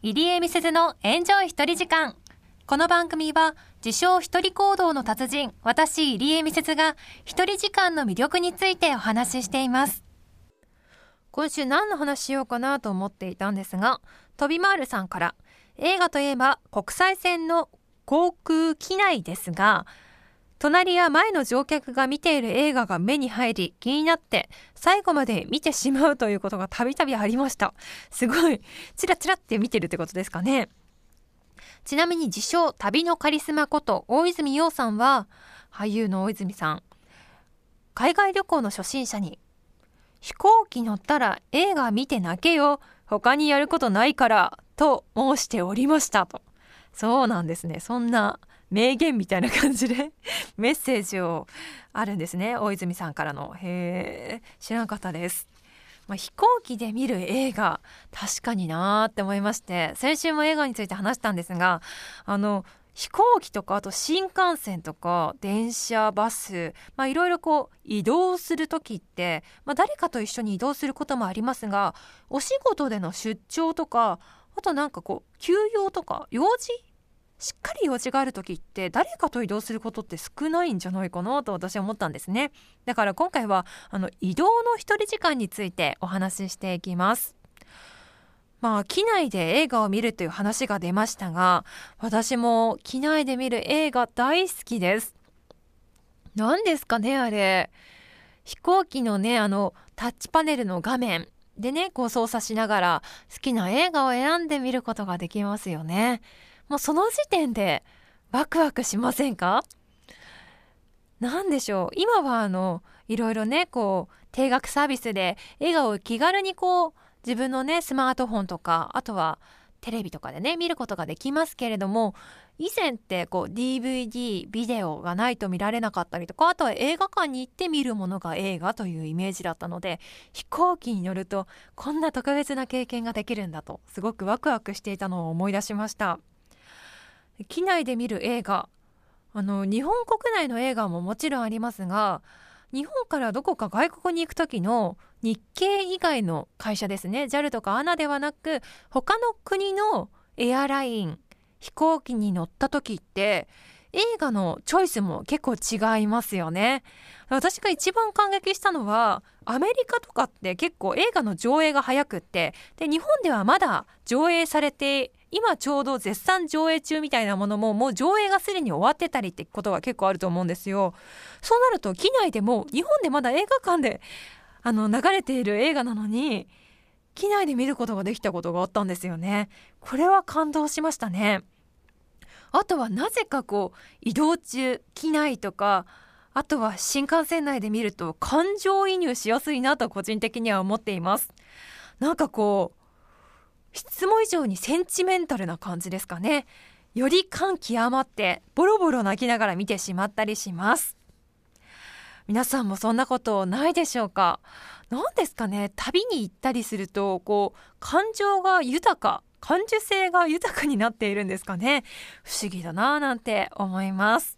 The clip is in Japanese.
入江美鈴のエンジョイ一人時間。この番組は、自称一人行動の達人、私入江美鈴が一人時間の魅力についてお話ししています。今週何の話しようかなと思っていたんですが、飛び回るさんから、映画といえば国際線の航空機内ですが、隣や前の乗客が見ている映画が目に入り気になって最後まで見てしまうということがたびたびありました。すごい、チラチラって見てるってことですかね。ちなみに自称旅のカリスマこと大泉洋さんは俳優の大泉さん海外旅行の初心者に飛行機乗ったら映画見て泣けよ他にやることないからと申しておりましたとそうなんですねそんな名言みたいな感じで メッセージをあるんですね。大泉さんからの。へえ知らなかったです、まあ、飛行機で見る映画確かになーって思いまして先週も映画について話したんですがあの飛行機とかあと新幹線とか電車バスまいろいろこう移動する時って、まあ、誰かと一緒に移動することもありますがお仕事での出張とかあとなんかこう休養とか用事しっかり用事がある時って誰かと移動することって少ないんじゃないかなと私は思ったんですね。だから今回はあの移動の一人時間についてお話ししていきます。まあ機内で映画を見るという話が出ましたが私も機内で見る映画大好きです。何ですかねあれ。飛行機のねあのタッチパネルの画面。でねこう操作しながら好きな映画を選んでみることができますよね。もうその時点でワクワクしませんか？何でしょう今はあのいろいろねこう定額サービスで映画を気軽にこう自分のねスマートフォンとかあとはテレビとかでね見ることができますけれども以前ってこう DVD ビデオがないと見られなかったりとかあとは映画館に行って見るものが映画というイメージだったので飛行機に乗るとこんな特別な経験ができるんだとすごくワクワクしていたのを思い出しました。機内で見る映画。あの日本国内の映画ももちろんありますが日本からどこか外国に行く時の日系以外の会社ですね。JAL とか ANA ではなく他の国のエアライン飛行機に乗った時って映画のチョイスも結構違いますよね。私が一番感激したのはアメリカとかって結構映画の上映が早くってで日本ではまだ上映されて今ちょうど絶賛上映中みたいなものももう上映がすでに終わってたりってことが結構あると思うんですよ。そうなると機内でも日本でまだ映画館であの流れている映画なのに機内で見ることができたことがあったんですよね。これは感動しましたね。あとはなぜかこう移動中機内とかあとは新幹線内で見ると感情移入しやすいなと個人的には思っています。なんかこう質問以上にセンチメンタルな感じですかね。より感極まってボロボロ泣きながら見てしまったりします。皆さんもそんなことないでしょうか？何ですかね？旅に行ったりするとこう感情が豊か感受性が豊かになっているんですかね？不思議だなぁなんて思います。